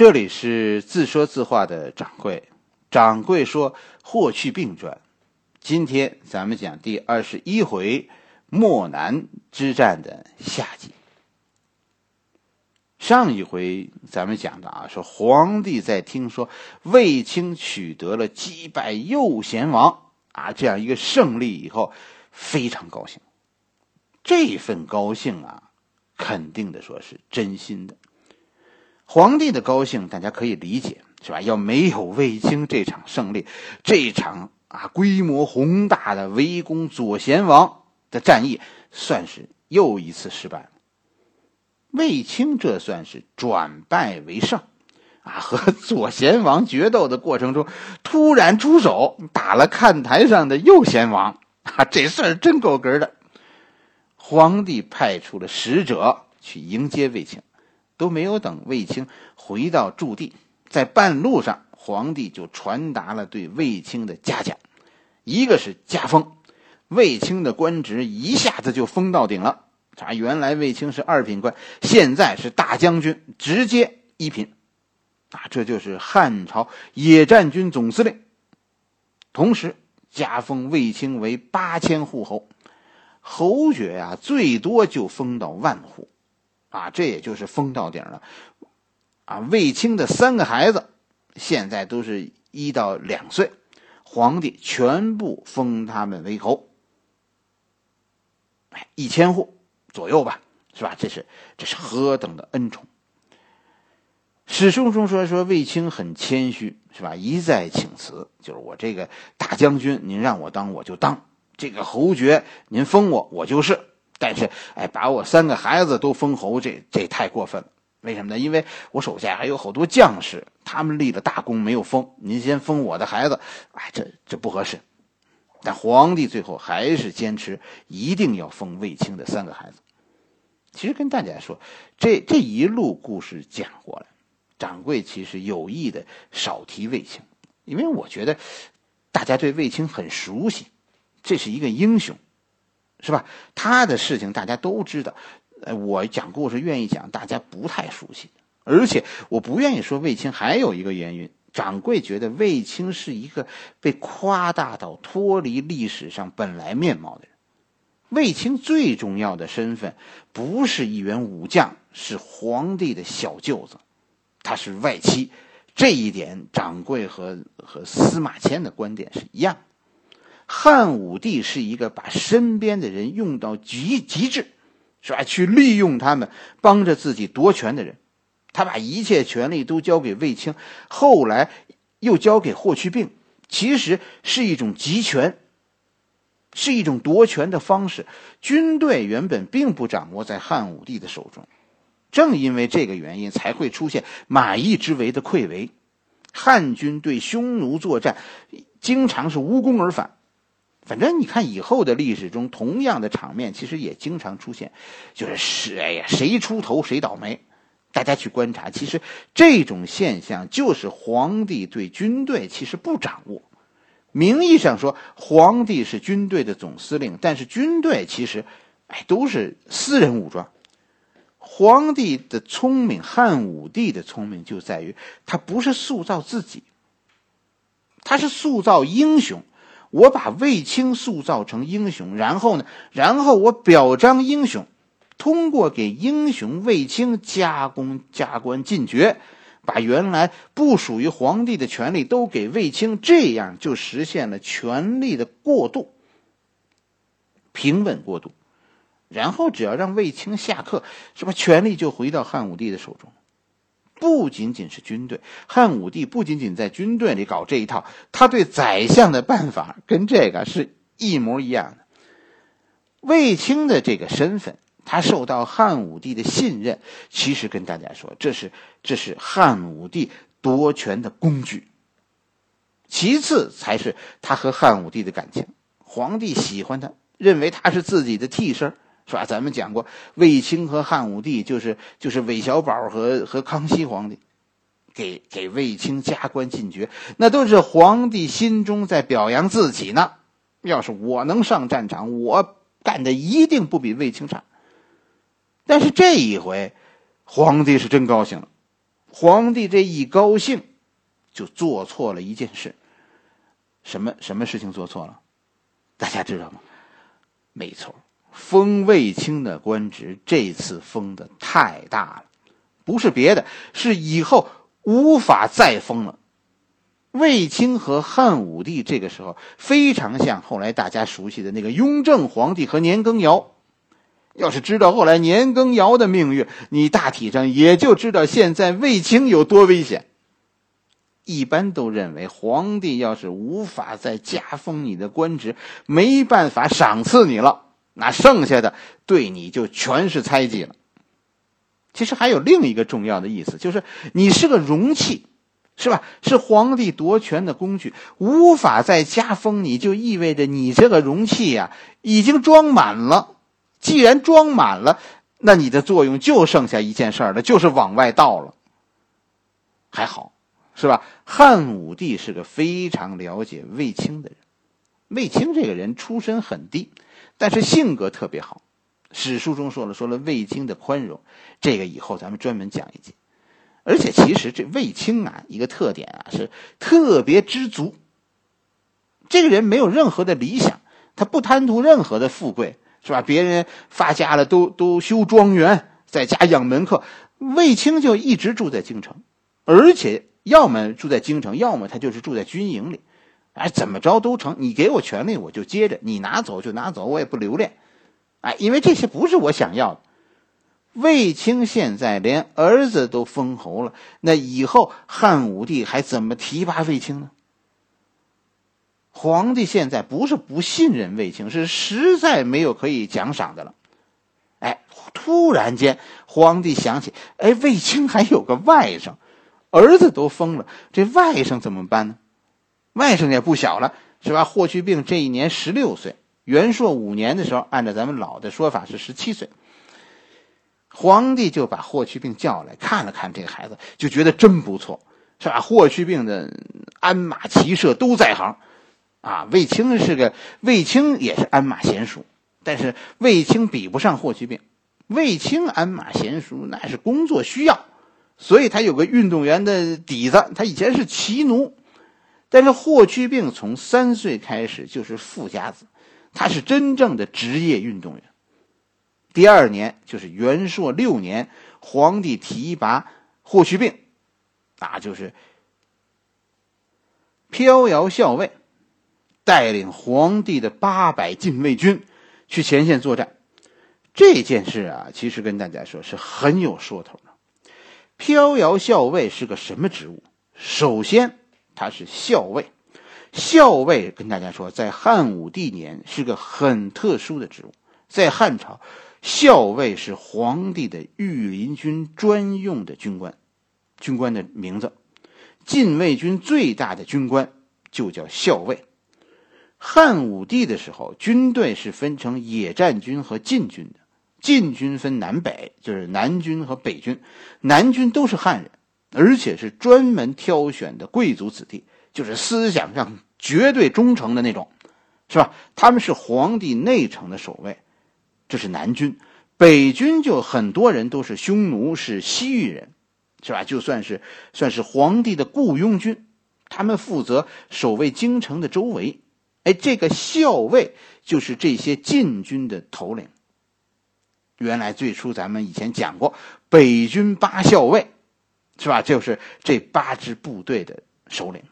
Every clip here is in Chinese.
这里是自说自话的掌柜，掌柜说《霍去病传》，今天咱们讲第二十一回漠南之战的下集。上一回咱们讲的啊，说皇帝在听说卫青取得了击败右贤王啊这样一个胜利以后，非常高兴。这份高兴啊，肯定的说是真心的。皇帝的高兴，大家可以理解，是吧？要没有卫青这场胜利，这场啊规模宏大的围攻左贤王的战役，算是又一次失败了。卫青这算是转败为胜，啊，和左贤王决斗的过程中，突然出手打了看台上的右贤王，啊，这事儿真够格的。皇帝派出了使者去迎接卫青。都没有等卫青回到驻地，在半路上，皇帝就传达了对卫青的嘉奖，一个是加封，卫青的官职一下子就封到顶了。啊，原来卫青是二品官，现在是大将军，直接一品，啊，这就是汉朝野战军总司令。同时加封卫青为八千户侯，侯爵呀，最多就封到万户。啊，这也就是封到顶了，啊，卫青的三个孩子现在都是一到两岁，皇帝全部封他们为侯，哎，一千户左右吧，是吧？这是这是何等的恩宠！史书中说说卫青很谦虚，是吧？一再请辞，就是我这个大将军，您让我当我就当，这个侯爵您封我，我就是。但是，哎，把我三个孩子都封侯，这这太过分了。为什么呢？因为我手下还有好多将士，他们立了大功没有封，您先封我的孩子，哎，这这不合适。但皇帝最后还是坚持一定要封卫青的三个孩子。其实跟大家说，这这一路故事讲过来，掌柜其实有意的少提卫青，因为我觉得大家对卫青很熟悉，这是一个英雄。是吧？他的事情大家都知道，呃，我讲故事愿意讲，大家不太熟悉，而且我不愿意说卫青。还有一个原因，掌柜觉得卫青是一个被夸大到脱离历史上本来面貌的人。卫青最重要的身份不是一员武将，是皇帝的小舅子，他是外戚。这一点，掌柜和和司马迁的观点是一样。汉武帝是一个把身边的人用到极极致，是吧？去利用他们，帮着自己夺权的人。他把一切权力都交给卫青，后来又交给霍去病，其实是一种集权，是一种夺权的方式。军队原本并不掌握在汉武帝的手中，正因为这个原因，才会出现马邑之围的溃围。汉军对匈奴作战，经常是无功而返。反正你看，以后的历史中，同样的场面其实也经常出现，就是是哎呀，谁出头谁倒霉。大家去观察，其实这种现象就是皇帝对军队其实不掌握。名义上说皇帝是军队的总司令，但是军队其实哎都是私人武装。皇帝的聪明，汉武帝的聪明就在于他不是塑造自己，他是塑造英雄。我把卫青塑造成英雄，然后呢？然后我表彰英雄，通过给英雄卫青加功加官进爵，把原来不属于皇帝的权利都给卫青，这样就实现了权力的过渡，平稳过渡。然后只要让卫青下课，是吧？权力就回到汉武帝的手中。不仅仅是军队，汉武帝不仅仅在军队里搞这一套，他对宰相的办法跟这个是一模一样的。卫青的这个身份，他受到汉武帝的信任，其实跟大家说，这是这是汉武帝夺权的工具。其次才是他和汉武帝的感情，皇帝喜欢他，认为他是自己的替身。是吧？咱们讲过，卫青和汉武帝就是就是韦小宝和和康熙皇帝，给给卫青加官进爵，那都是皇帝心中在表扬自己呢。要是我能上战场，我干的一定不比卫青差。但是这一回，皇帝是真高兴了，皇帝这一高兴，就做错了一件事。什么什么事情做错了？大家知道吗？没错，封卫青的官职这次封的太大了，不是别的，是以后无法再封了。卫青和汉武帝这个时候非常像后来大家熟悉的那个雍正皇帝和年羹尧。要是知道后来年羹尧的命运，你大体上也就知道现在卫青有多危险。一般都认为，皇帝要是无法再加封你的官职，没办法赏赐你了，那剩下的对你就全是猜忌了。其实还有另一个重要的意思，就是你是个容器，是吧？是皇帝夺权的工具，无法再加封你，就意味着你这个容器呀已经装满了。既然装满了，那你的作用就剩下一件事了，就是往外倒了。还好，是吧？汉武帝是个非常了解卫青的人。卫青这个人出身很低，但是性格特别好。史书中说了，说了卫青的宽容，这个以后咱们专门讲一讲。而且，其实这卫青啊，一个特点啊，是特别知足。这个人没有任何的理想，他不贪图任何的富贵。是吧？别人发家了，都都修庄园，在家养门客。卫青就一直住在京城，而且要么住在京城，要么他就是住在军营里。哎，怎么着都成，你给我权利，我就接着；你拿走就拿走，我也不留恋。哎，因为这些不是我想要的。卫青现在连儿子都封侯了，那以后汉武帝还怎么提拔卫青呢？皇帝现在不是不信任卫青，是实在没有可以奖赏的了。哎，突然间，皇帝想起，哎，卫青还有个外甥，儿子都疯了，这外甥怎么办呢？外甥也不小了，是吧？霍去病这一年十六岁，元朔五年的时候，按照咱们老的说法是十七岁。皇帝就把霍去病叫来看了看这个孩子，就觉得真不错，是吧？霍去病的鞍马骑射都在行。啊，卫青是个卫青，也是鞍马娴熟，但是卫青比不上霍去病。卫青鞍马娴熟，那是工作需要，所以他有个运动员的底子。他以前是骑奴，但是霍去病从三岁开始就是富家子，他是真正的职业运动员。第二年就是元朔六年，皇帝提拔霍去病，那就是飘摇校尉。带领皇帝的八百禁卫军去前线作战，这件事啊，其实跟大家说是很有说头的。飘摇校尉是个什么职务？首先，他是校尉。校尉跟大家说，在汉武帝年是个很特殊的职务。在汉朝，校尉是皇帝的御林军专用的军官，军官的名字。禁卫军最大的军官就叫校尉。汉武帝的时候，军队是分成野战军和禁军的。禁军分南北，就是南军和北军。南军都是汉人，而且是专门挑选的贵族子弟，就是思想上绝对忠诚的那种，是吧？他们是皇帝内城的守卫，这是南军。北军就很多人都是匈奴，是西域人，是吧？就算是算是皇帝的雇佣军，他们负责守卫京城的周围。哎，这个校尉就是这些禁军的头领。原来最初咱们以前讲过，北军八校尉，是吧？就是这八支部队的首领。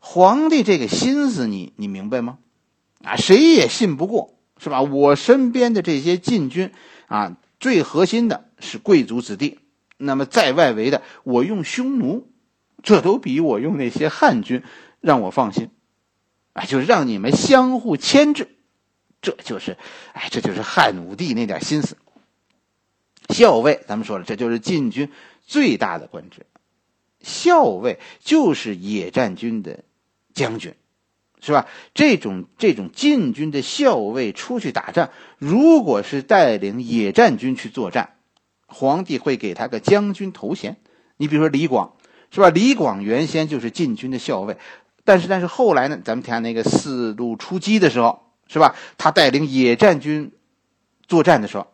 皇帝这个心思，你你明白吗？啊，谁也信不过，是吧？我身边的这些禁军啊，最核心的是贵族子弟，那么在外围的，我用匈奴，这都比我用那些汉军让我放心。啊，就让你们相互牵制，这就是，哎，这就是汉武帝那点心思。校尉，咱们说了，这就是禁军最大的官职。校尉就是野战军的将军，是吧？这种这种禁军的校尉出去打仗，如果是带领野战军去作战，皇帝会给他个将军头衔。你比如说李广，是吧？李广原先就是禁军的校尉。但是，但是后来呢？咱们看那个四路出击的时候，是吧？他带领野战军作战的时候，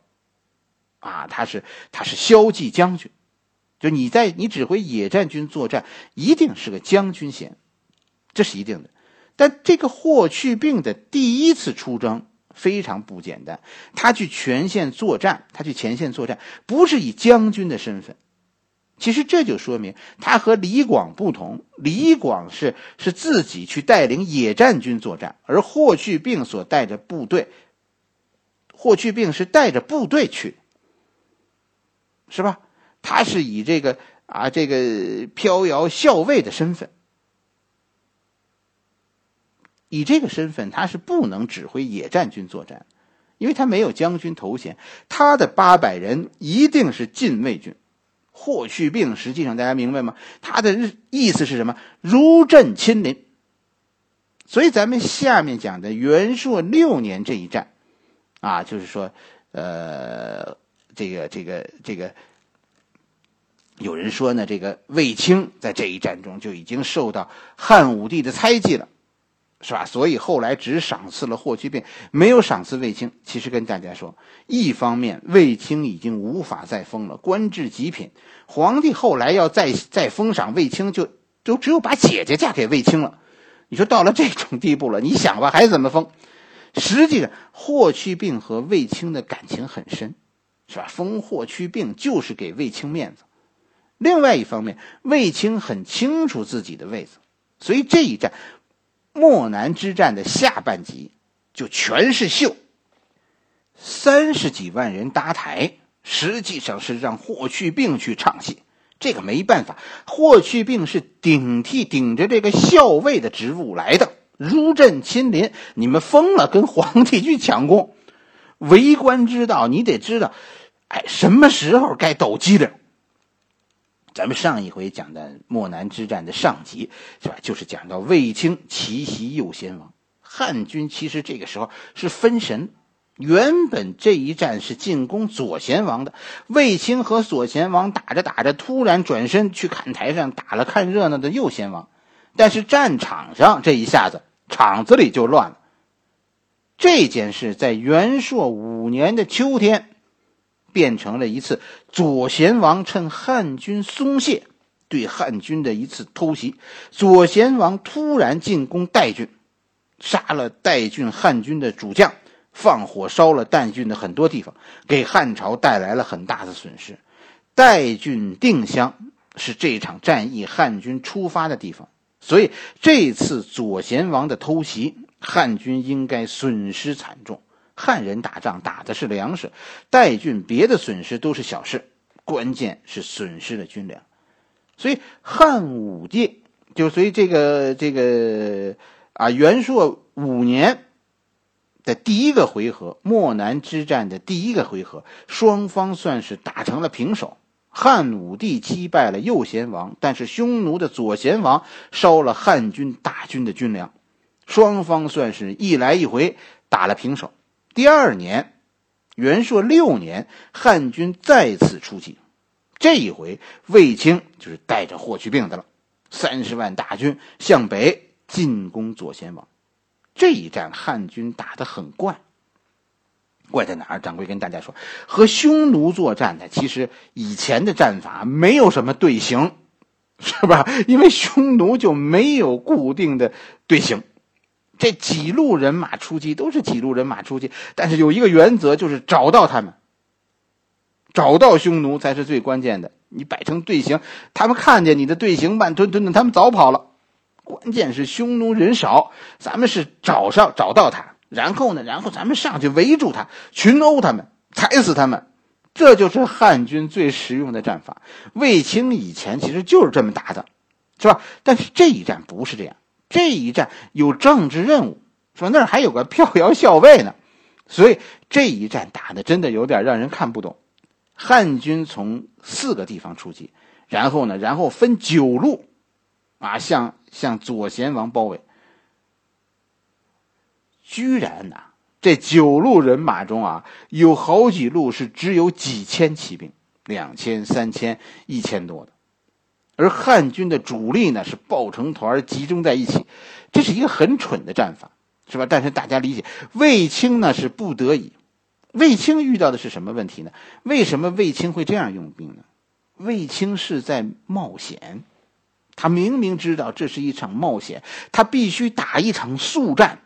啊，他是他是骁骑将军，就你在你指挥野战军作战，一定是个将军衔，这是一定的。但这个霍去病的第一次出征非常不简单，他去前线作战，他去前线作战不是以将军的身份。其实这就说明他和李广不同，李广是是自己去带领野战军作战，而霍去病所带着部队，霍去病是带着部队去，是吧？他是以这个啊这个飘摇校尉的身份。以这个身份，他是不能指挥野战军作战，因为他没有将军头衔。他的八百人一定是禁卫军。霍去病实际上，大家明白吗？他的意思是什么？如朕亲临。所以，咱们下面讲的元朔六年这一战，啊，就是说，呃，这个这个这个，有人说呢，这个卫青在这一战中就已经受到汉武帝的猜忌了。是吧？所以后来只赏赐了霍去病，没有赏赐卫青。其实跟大家说，一方面卫青已经无法再封了，官至极品。皇帝后来要再再封赏卫青，就就只有把姐姐嫁给卫青了。你说到了这种地步了，你想吧，还怎么封？实际上，霍去病和卫青的感情很深，是吧？封霍去病就是给卫青面子。另外一方面，卫青很清楚自己的位子，所以这一战。漠南之战的下半集就全是秀，三十几万人搭台，实际上是让霍去病去唱戏。这个没办法，霍去病是顶替顶着这个校尉的职务来的，如朕亲临。你们疯了，跟皇帝去抢功，为官之道，你得知道，哎，什么时候该抖机灵。咱们上一回讲的漠南之战的上集是吧？就是讲到卫青奇袭右贤王，汉军其实这个时候是分神。原本这一战是进攻左贤王的，卫青和左贤王打着打着，突然转身去看台上打了看热闹的右贤王，但是战场上这一下子场子里就乱了。这件事在元朔五年的秋天。变成了一次左贤王趁汉军松懈，对汉军的一次偷袭。左贤王突然进攻代郡，杀了代郡汉军的主将，放火烧了代郡的很多地方，给汉朝带来了很大的损失。代郡定襄是这场战役汉军出发的地方，所以这次左贤王的偷袭，汉军应该损失惨重。汉人打仗打的是粮食，代郡别的损失都是小事，关键是损失了军粮。所以汉武帝就所以这个这个啊元朔五年的第一个回合，漠南之战的第一个回合，双方算是打成了平手。汉武帝击败了右贤王，但是匈奴的左贤王烧了汉军大军的军粮，双方算是一来一回打了平手。第二年，元朔六年，汉军再次出击。这一回，卫青就是带着霍去病的了，三十万大军向北进攻左贤王。这一战，汉军打得很怪，怪在哪儿？掌柜跟大家说，和匈奴作战呢，其实以前的战法没有什么队形，是吧？因为匈奴就没有固定的队形。这几路人马出击都是几路人马出击，但是有一个原则，就是找到他们，找到匈奴才是最关键的。你摆成队形，他们看见你的队形慢吞吞的，他们早跑了。关键是匈奴人少，咱们是找上找到他，然后呢，然后咱们上去围住他，群殴他们，踩死他们，这就是汉军最实用的战法。卫青以前其实就是这么打的，是吧？但是这一战不是这样。这一战有政治任务，说那儿还有个飘摇校尉呢，所以这一战打的真的有点让人看不懂。汉军从四个地方出击，然后呢，然后分九路，啊，向向左贤王包围。居然呐，这九路人马中啊，有好几路是只有几千骑兵，两千、三千、一千多的。而汉军的主力呢是抱成团集中在一起，这是一个很蠢的战法，是吧？但是大家理解，卫青呢是不得已。卫青遇到的是什么问题呢？为什么卫青会这样用兵呢？卫青是在冒险，他明明知道这是一场冒险，他必须打一场速战。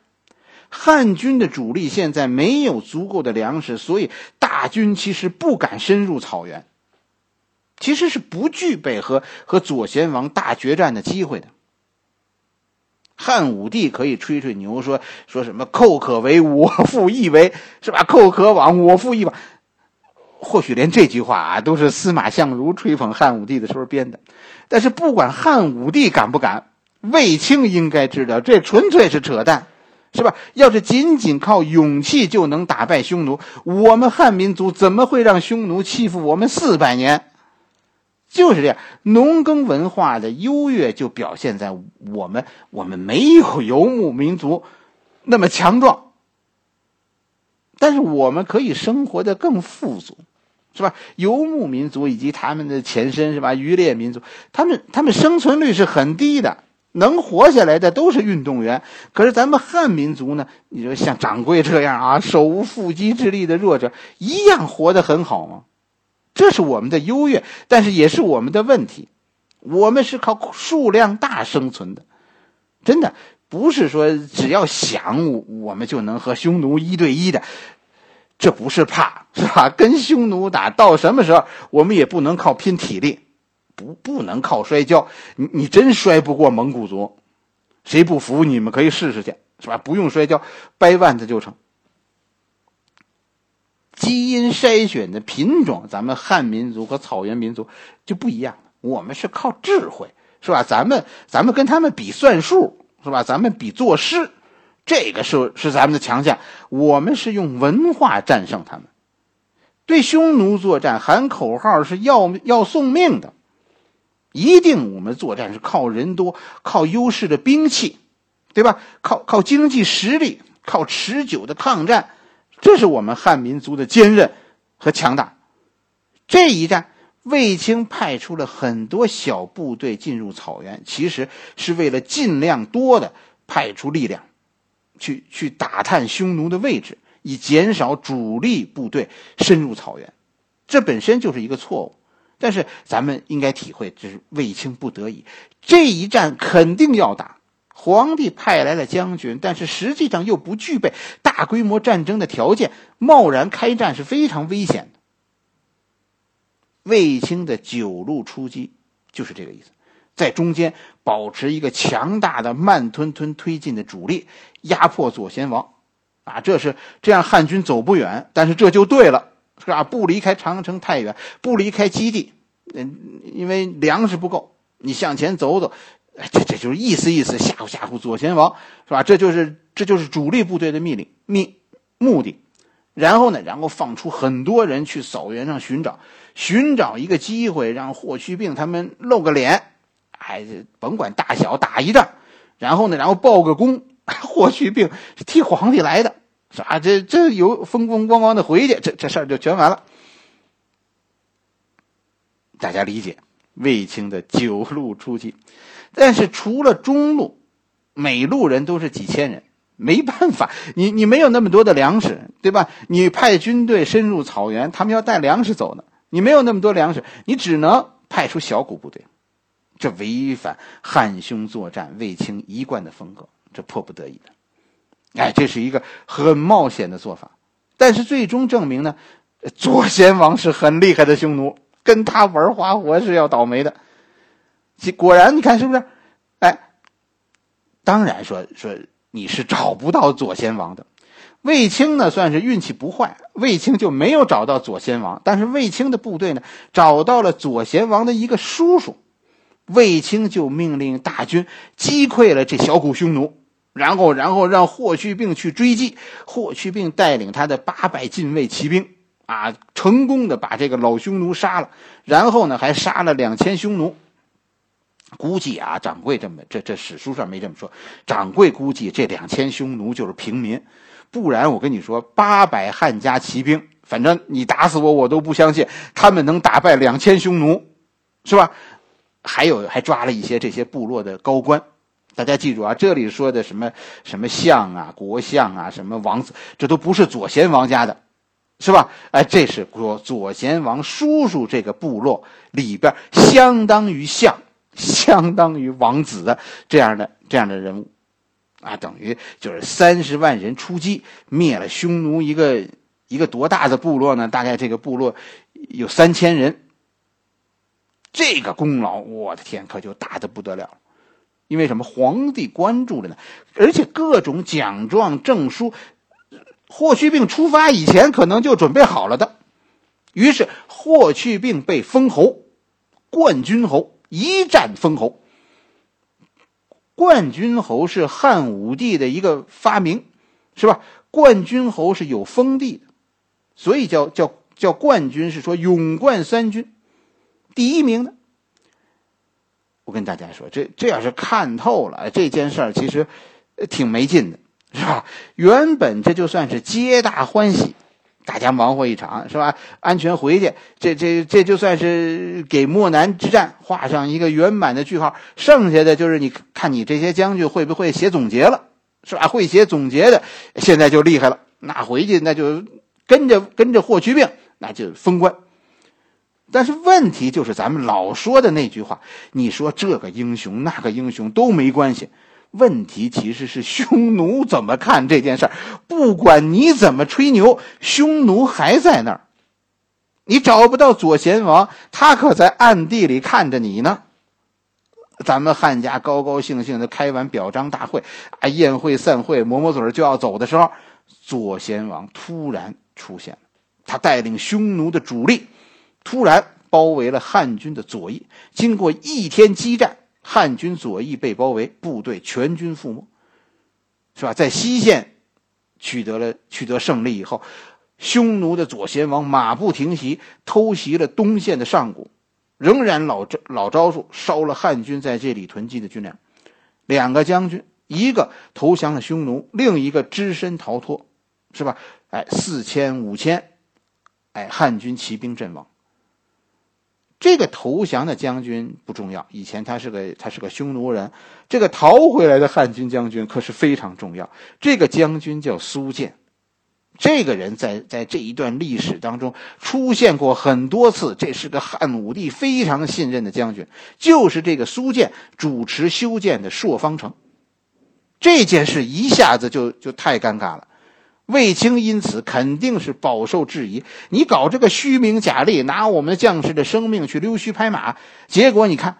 汉军的主力现在没有足够的粮食，所以大军其实不敢深入草原，其实是不具备和和左贤王大决战的机会的。汉武帝可以吹吹牛，说说什么“寇可为，我复亦为”，是吧？“寇可往，我复亦往”。或许连这句话啊，都是司马相如吹捧汉武帝的时候编的。但是不管汉武帝敢不敢，卫青应该知道，这纯粹是扯淡。是吧？要是仅仅靠勇气就能打败匈奴，我们汉民族怎么会让匈奴欺负我们四百年？就是这样，农耕文化的优越就表现在我们我们没有游牧民族那么强壮，但是我们可以生活的更富足，是吧？游牧民族以及他们的前身是吧？渔猎民族，他们他们生存率是很低的。能活下来的都是运动员，可是咱们汉民族呢？你说像掌柜这样啊，手无缚鸡之力的弱者，一样活得很好吗？这是我们的优越，但是也是我们的问题。我们是靠数量大生存的，真的不是说只要想我们就能和匈奴一对一的。这不是怕，是吧？跟匈奴打到什么时候，我们也不能靠拼体力。不，不能靠摔跤。你你真摔不过蒙古族，谁不服？你们可以试试去，是吧？不用摔跤，掰腕子就成。基因筛选的品种，咱们汉民族和草原民族就不一样。我们是靠智慧，是吧？咱们咱们跟他们比算术，是吧？咱们比作诗，这个是是咱们的强项。我们是用文化战胜他们。对匈奴作战，喊口号是要要送命的。一定，我们作战是靠人多，靠优势的兵器，对吧？靠靠经济实力，靠持久的抗战，这是我们汉民族的坚韧和强大。这一战，卫青派出了很多小部队进入草原，其实是为了尽量多的派出力量，去去打探匈奴的位置，以减少主力部队深入草原。这本身就是一个错误。但是咱们应该体会，这是卫青不得已，这一战肯定要打。皇帝派来了将军，但是实际上又不具备大规模战争的条件，贸然开战是非常危险的。卫青的九路出击就是这个意思，在中间保持一个强大的慢吞吞推进的主力，压迫左贤王，啊，这是这样汉军走不远，但是这就对了。是吧？不离开长城太远，不离开基地，嗯，因为粮食不够，你向前走走，这这就是意思意思，吓唬吓唬左贤王，是吧？这就是这就是主力部队的命令命目的。然后呢，然后放出很多人去草原上寻找，寻找一个机会让霍去病他们露个脸，哎，甭管大小打一仗，然后呢，然后报个功，霍去病是替皇帝来的。是吧？这这有风风光光的回去，这这事儿就全完了。大家理解卫青的九路出击，但是除了中路，每路人都是几千人，没办法，你你没有那么多的粮食，对吧？你派军队深入草原，他们要带粮食走呢，你没有那么多粮食，你只能派出小股部队，这违反汉匈作战卫青一贯的风格，这迫不得已的。哎，这是一个很冒险的做法，但是最终证明呢，左贤王是很厉害的匈奴，跟他玩花活是要倒霉的。果然，你看是不是？哎，当然说说你是找不到左贤王的。卫青呢，算是运气不坏，卫青就没有找到左贤王，但是卫青的部队呢，找到了左贤王的一个叔叔，卫青就命令大军击溃了这小股匈奴。然后，然后让霍去病去追击。霍去病带领他的八百禁卫骑兵，啊，成功的把这个老匈奴杀了。然后呢，还杀了两千匈奴。估计啊，掌柜这么这这史书上没这么说。掌柜估计这两千匈奴就是平民，不然我跟你说，八百汉家骑兵，反正你打死我我都不相信他们能打败两千匈奴，是吧？还有还抓了一些这些部落的高官。大家记住啊，这里说的什么什么相啊、国相啊、什么王子，这都不是左贤王家的，是吧？哎，这是说左贤王叔叔这个部落里边相当于相、相当于王子的这样的这样的人物，啊，等于就是三十万人出击灭了匈奴一个一个多大的部落呢？大概这个部落有三千人，这个功劳，我的天，可就大的不得了。因为什么？皇帝关注着呢，而且各种奖状、证书。霍去病出发以前可能就准备好了的，于是霍去病被封侯，冠军侯，一战封侯。冠军侯是汉武帝的一个发明，是吧？冠军侯是有封地的，所以叫叫叫冠军，是说勇冠三军，第一名的。我跟大家说，这这要是看透了这件事儿，其实挺没劲的。是吧？原本这就算是皆大欢喜，大家忙活一场，是吧？安全回去，这这这就算是给漠南之战画上一个圆满的句号。剩下的就是你看你这些将军会不会写总结了，是吧？会写总结的，现在就厉害了。那回去那就跟着跟着霍去病，那就封官。但是问题就是咱们老说的那句话，你说这个英雄那个英雄都没关系。问题其实是匈奴怎么看这件事儿？不管你怎么吹牛，匈奴还在那儿。你找不到左贤王，他可在暗地里看着你呢。咱们汉家高高兴兴的开完表彰大会，啊，宴会散会，抹抹嘴就要走的时候，左贤王突然出现了。他带领匈奴的主力，突然包围了汉军的左翼。经过一天激战。汉军左翼被包围，部队全军覆没，是吧？在西线取得了取得胜利以后，匈奴的左贤王马不停蹄偷袭了东线的上谷，仍然老招老招数，烧了汉军在这里囤积的军粮。两个将军，一个投降了匈奴，另一个只身逃脱，是吧？哎，四千五千，哎，汉军骑兵阵亡。这个投降的将军不重要，以前他是个他是个匈奴人。这个逃回来的汉军将军可是非常重要。这个将军叫苏建，这个人在在这一段历史当中出现过很多次。这是个汉武帝非常信任的将军，就是这个苏建主持修建的朔方城。这件事一下子就就太尴尬了。卫青因此肯定是饱受质疑。你搞这个虚名假利，拿我们将士的生命去溜须拍马，结果你看，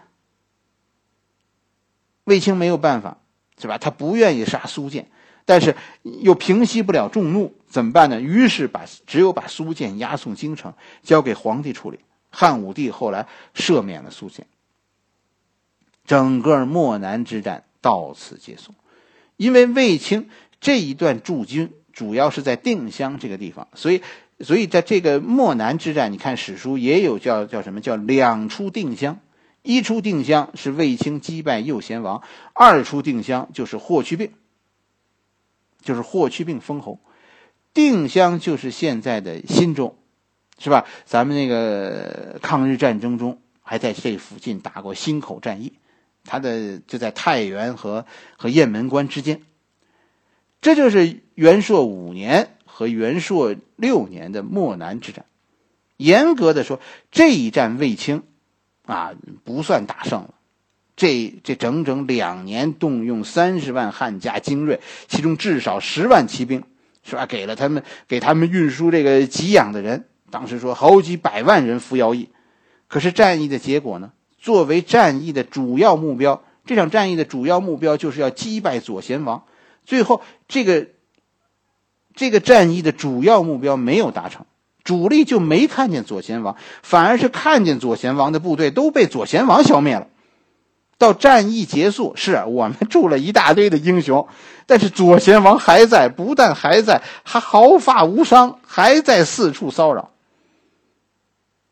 卫青没有办法，是吧？他不愿意杀苏建，但是又平息不了众怒，怎么办呢？于是把只有把苏建押送京城，交给皇帝处理。汉武帝后来赦免了苏建。整个漠南之战到此结束，因为卫青这一段驻军。主要是在定襄这个地方，所以，所以在这个漠南之战，你看史书也有叫叫什么叫两出定襄，一出定襄是卫青击败右贤王，二出定襄就是霍去病，就是霍去病封侯，定襄就是现在的忻州，是吧？咱们那个抗日战争中还在这附近打过忻口战役，他的就在太原和和雁门关之间。这就是元朔五年和元朔六年的漠南之战。严格的说，这一战卫青啊不算打胜了。这这整整两年，动用三十万汉家精锐，其中至少十万骑兵，是吧？给了他们给他们运输这个给养的人。当时说好几百万人服徭役。可是战役的结果呢？作为战役的主要目标，这场战役的主要目标就是要击败左贤王。最后，这个这个战役的主要目标没有达成，主力就没看见左贤王，反而是看见左贤王的部队都被左贤王消灭了。到战役结束，是我们住了一大堆的英雄，但是左贤王还在，不但还在，还毫发无伤，还在四处骚扰。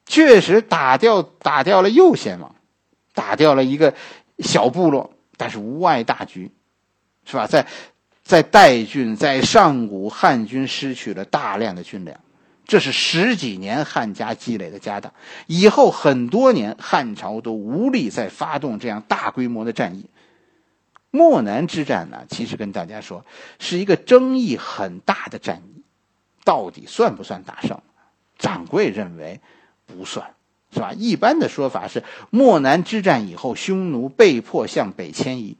确实打掉打掉了右贤王，打掉了一个小部落，但是无碍大局，是吧？在在代郡，在上古，汉军失去了大量的军粮，这是十几年汉家积累的家当。以后很多年，汉朝都无力再发动这样大规模的战役。漠南之战呢，其实跟大家说，是一个争议很大的战役。到底算不算大胜？掌柜认为不算，是吧？一般的说法是漠南之战以后，匈奴被迫向北迁移。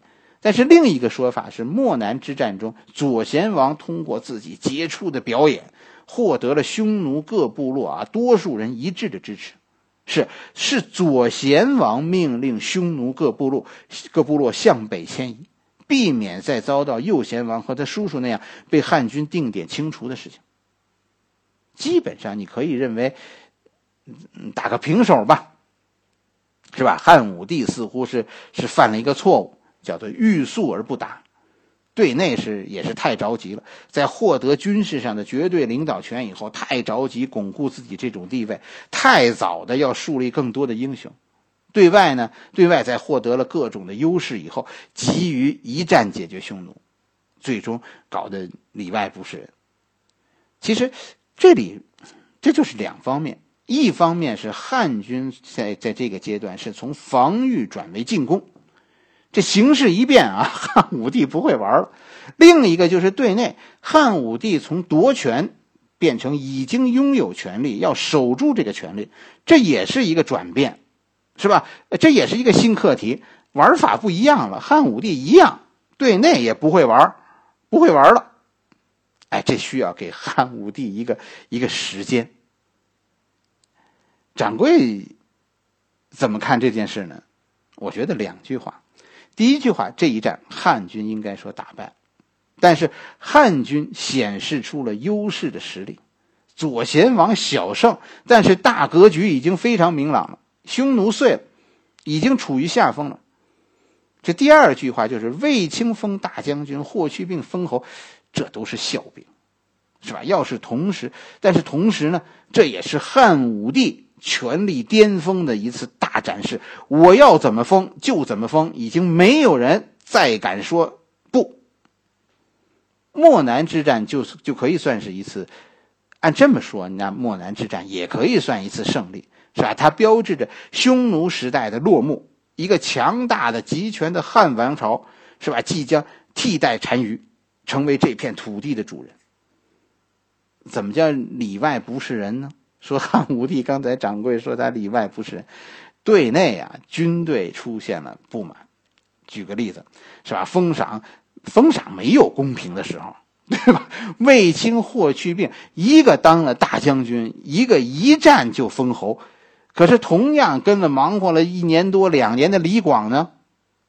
但是另一个说法是，漠南之战中，左贤王通过自己杰出的表演，获得了匈奴各部落啊多数人一致的支持。是是，左贤王命令匈奴各部落各部落向北迁移，避免再遭到右贤王和他叔叔那样被汉军定点清除的事情。基本上，你可以认为打个平手吧，是吧？汉武帝似乎是是犯了一个错误。叫做欲速而不达，对内是也是太着急了，在获得军事上的绝对领导权以后，太着急巩固自己这种地位，太早的要树立更多的英雄。对外呢，对外在获得了各种的优势以后，急于一战解决匈奴，最终搞得里外不是人。其实这里这就是两方面，一方面是汉军在在这个阶段是从防御转为进攻。这形势一变啊，汉武帝不会玩了。另一个就是对内，汉武帝从夺权变成已经拥有权力，要守住这个权力，这也是一个转变，是吧？这也是一个新课题，玩法不一样了。汉武帝一样，对内也不会玩，不会玩了。哎，这需要给汉武帝一个一个时间。掌柜怎么看这件事呢？我觉得两句话。第一句话，这一战汉军应该说打败，但是汉军显示出了优势的实力。左贤王小胜，但是大格局已经非常明朗了。匈奴碎了，已经处于下风了。这第二句话就是卫青封大将军，霍去病封侯，这都是笑柄，是吧？要是同时，但是同时呢，这也是汉武帝。权力巅峰的一次大展示，我要怎么封就怎么封，已经没有人再敢说不。漠南之战就就可以算是一次，按这么说，那漠南之战也可以算一次胜利，是吧？它标志着匈奴时代的落幕，一个强大的集权的汉王朝，是吧？即将替代单于，成为这片土地的主人。怎么叫里外不是人呢？说汉武帝刚才掌柜说他里外不是人，对内啊军队出现了不满。举个例子，是吧？封赏封赏没有公平的时候，对吧？卫青、霍去病一个当了大将军，一个一战就封侯，可是同样跟了忙活了一年多两年的李广呢，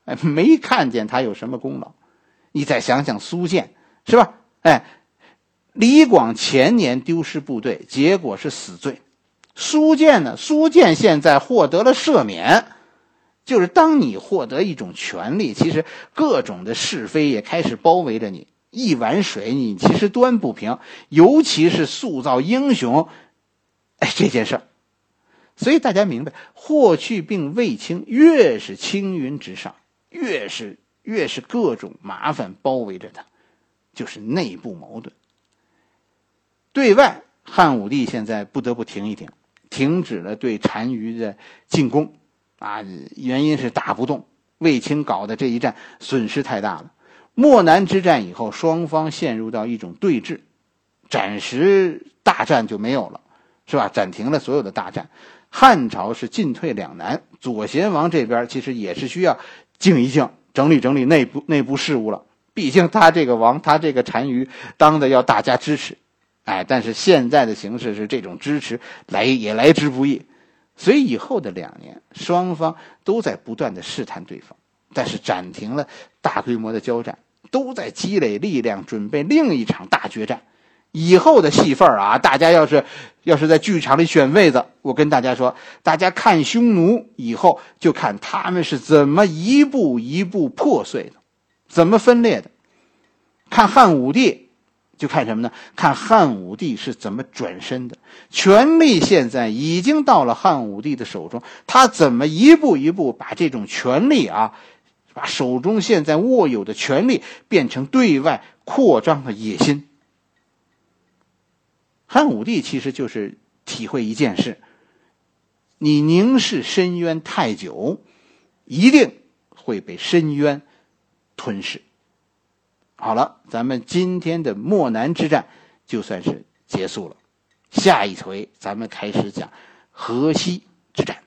哎，没看见他有什么功劳。你再想想苏建，是吧？哎。李广前年丢失部队，结果是死罪。苏建呢？苏建现在获得了赦免。就是当你获得一种权利，其实各种的是非也开始包围着你。一碗水你其实端不平，尤其是塑造英雄，哎，这件事儿。所以大家明白，霍去病、卫青越是青云直上，越是越是各种麻烦包围着他，就是内部矛盾。对外，汉武帝现在不得不停一停，停止了对单于的进攻，啊，原因是打不动。卫青搞的这一战损失太大了。漠南之战以后，双方陷入到一种对峙，暂时大战就没有了，是吧？暂停了所有的大战，汉朝是进退两难。左贤王这边其实也是需要静一静，整理整理内部内部事务了。毕竟他这个王，他这个单于当的要大家支持。哎，但是现在的形势是这种支持来也来之不易，所以以后的两年，双方都在不断的试探对方，但是暂停了大规模的交战，都在积累力量，准备另一场大决战。以后的戏份啊，大家要是要是在剧场里选位子，我跟大家说，大家看匈奴以后，就看他们是怎么一步一步破碎的，怎么分裂的，看汉武帝。就看什么呢？看汉武帝是怎么转身的。权力现在已经到了汉武帝的手中，他怎么一步一步把这种权力啊，把手中现在握有的权力变成对外扩张的野心？汉武帝其实就是体会一件事：你凝视深渊太久，一定会被深渊吞噬。好了，咱们今天的漠南之战就算是结束了。下一回咱们开始讲河西之战。